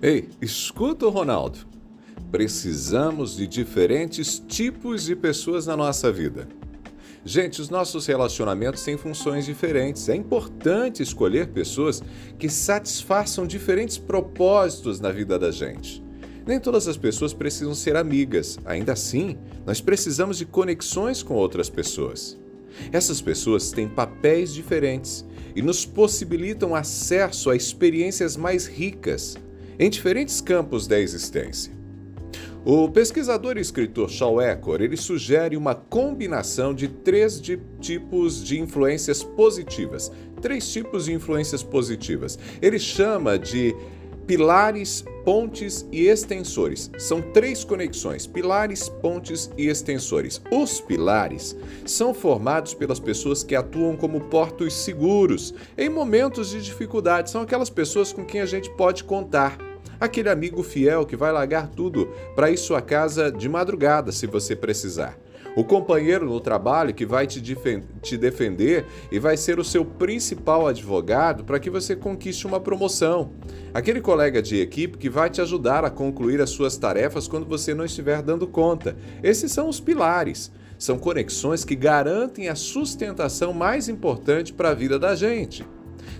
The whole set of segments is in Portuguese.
Ei, escuta Ronaldo. Precisamos de diferentes tipos de pessoas na nossa vida. Gente, os nossos relacionamentos têm funções diferentes. É importante escolher pessoas que satisfaçam diferentes propósitos na vida da gente. Nem todas as pessoas precisam ser amigas, ainda assim, nós precisamos de conexões com outras pessoas. Essas pessoas têm papéis diferentes e nos possibilitam acesso a experiências mais ricas em diferentes campos da existência. O pesquisador e escritor Shaw Eckhor, ele sugere uma combinação de três de tipos de influências positivas. Três tipos de influências positivas. Ele chama de pilares, pontes e extensores. São três conexões: pilares, pontes e extensores. Os pilares são formados pelas pessoas que atuam como portos seguros em momentos de dificuldade. São aquelas pessoas com quem a gente pode contar aquele amigo fiel que vai largar tudo para ir sua casa de madrugada se você precisar. O companheiro no trabalho que vai te, te defender e vai ser o seu principal advogado para que você conquiste uma promoção. Aquele colega de equipe que vai te ajudar a concluir as suas tarefas quando você não estiver dando conta. Esses são os pilares. São conexões que garantem a sustentação mais importante para a vida da gente.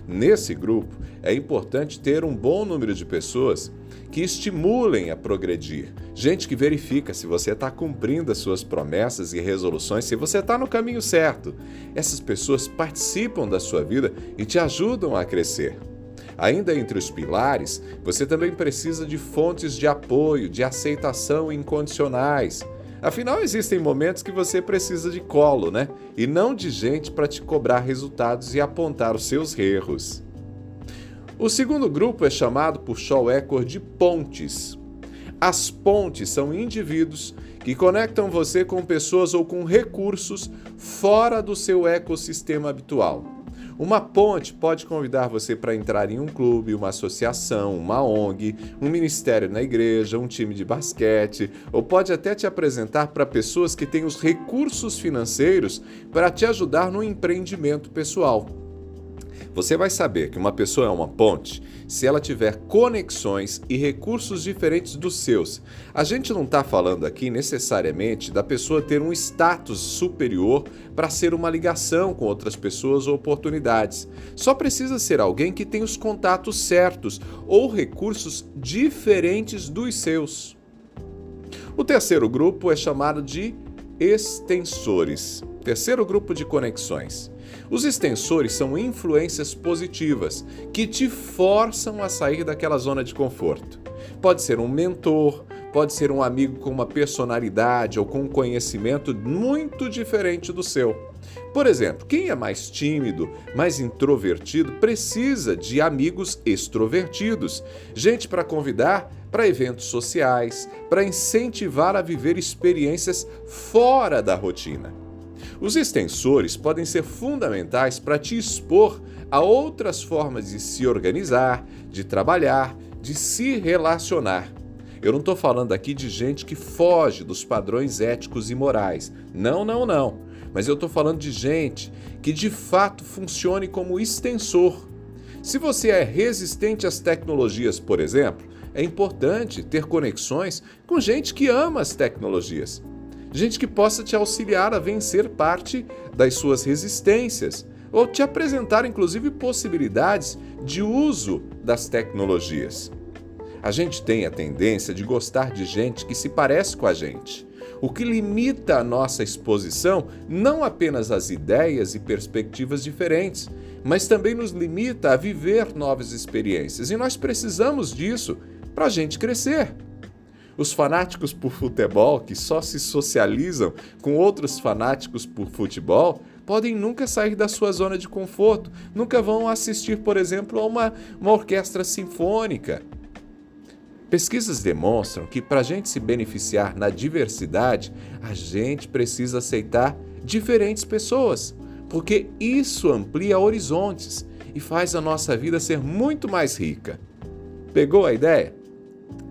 Nesse grupo, é importante ter um bom número de pessoas que estimulem a progredir. Gente que verifica se você está cumprindo as suas promessas e resoluções, se você está no caminho certo. Essas pessoas participam da sua vida e te ajudam a crescer. Ainda entre os pilares, você também precisa de fontes de apoio, de aceitação incondicionais. Afinal, existem momentos que você precisa de colo, né? E não de gente para te cobrar resultados e apontar os seus erros. O segundo grupo é chamado por Shaw Eckhor de pontes. As pontes são indivíduos que conectam você com pessoas ou com recursos fora do seu ecossistema habitual. Uma ponte pode convidar você para entrar em um clube, uma associação, uma ONG, um ministério na igreja, um time de basquete, ou pode até te apresentar para pessoas que têm os recursos financeiros para te ajudar no empreendimento pessoal. Você vai saber que uma pessoa é uma ponte se ela tiver conexões e recursos diferentes dos seus. A gente não está falando aqui necessariamente da pessoa ter um status superior para ser uma ligação com outras pessoas ou oportunidades. Só precisa ser alguém que tem os contatos certos ou recursos diferentes dos seus. O terceiro grupo é chamado de extensores. Terceiro grupo de conexões. Os extensores são influências positivas que te forçam a sair daquela zona de conforto. Pode ser um mentor, pode ser um amigo com uma personalidade ou com um conhecimento muito diferente do seu. Por exemplo, quem é mais tímido, mais introvertido, precisa de amigos extrovertidos, gente para convidar para eventos sociais, para incentivar a viver experiências fora da rotina. Os extensores podem ser fundamentais para te expor a outras formas de se organizar, de trabalhar, de se relacionar. Eu não estou falando aqui de gente que foge dos padrões éticos e morais. Não, não, não. Mas eu estou falando de gente que de fato funcione como extensor. Se você é resistente às tecnologias, por exemplo, é importante ter conexões com gente que ama as tecnologias gente que possa te auxiliar a vencer parte das suas resistências ou te apresentar inclusive possibilidades de uso das tecnologias. A gente tem a tendência de gostar de gente que se parece com a gente, o que limita a nossa exposição não apenas às ideias e perspectivas diferentes, mas também nos limita a viver novas experiências. E nós precisamos disso para a gente crescer. Os fanáticos por futebol, que só se socializam com outros fanáticos por futebol, podem nunca sair da sua zona de conforto, nunca vão assistir, por exemplo, a uma, uma orquestra sinfônica. Pesquisas demonstram que para a gente se beneficiar na diversidade, a gente precisa aceitar diferentes pessoas, porque isso amplia horizontes e faz a nossa vida ser muito mais rica. Pegou a ideia?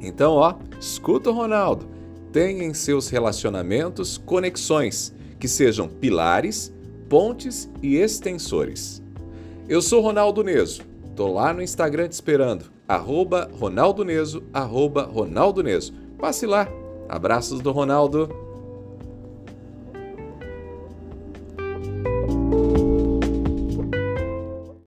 Então, ó, escuta o Ronaldo. Tenha em seus relacionamentos conexões que sejam pilares, pontes e extensores. Eu sou Ronaldo Neso Tô lá no Instagram te esperando, arroba Ronaldo Neso, arroba Ronaldo Neso. Passe lá. Abraços do Ronaldo.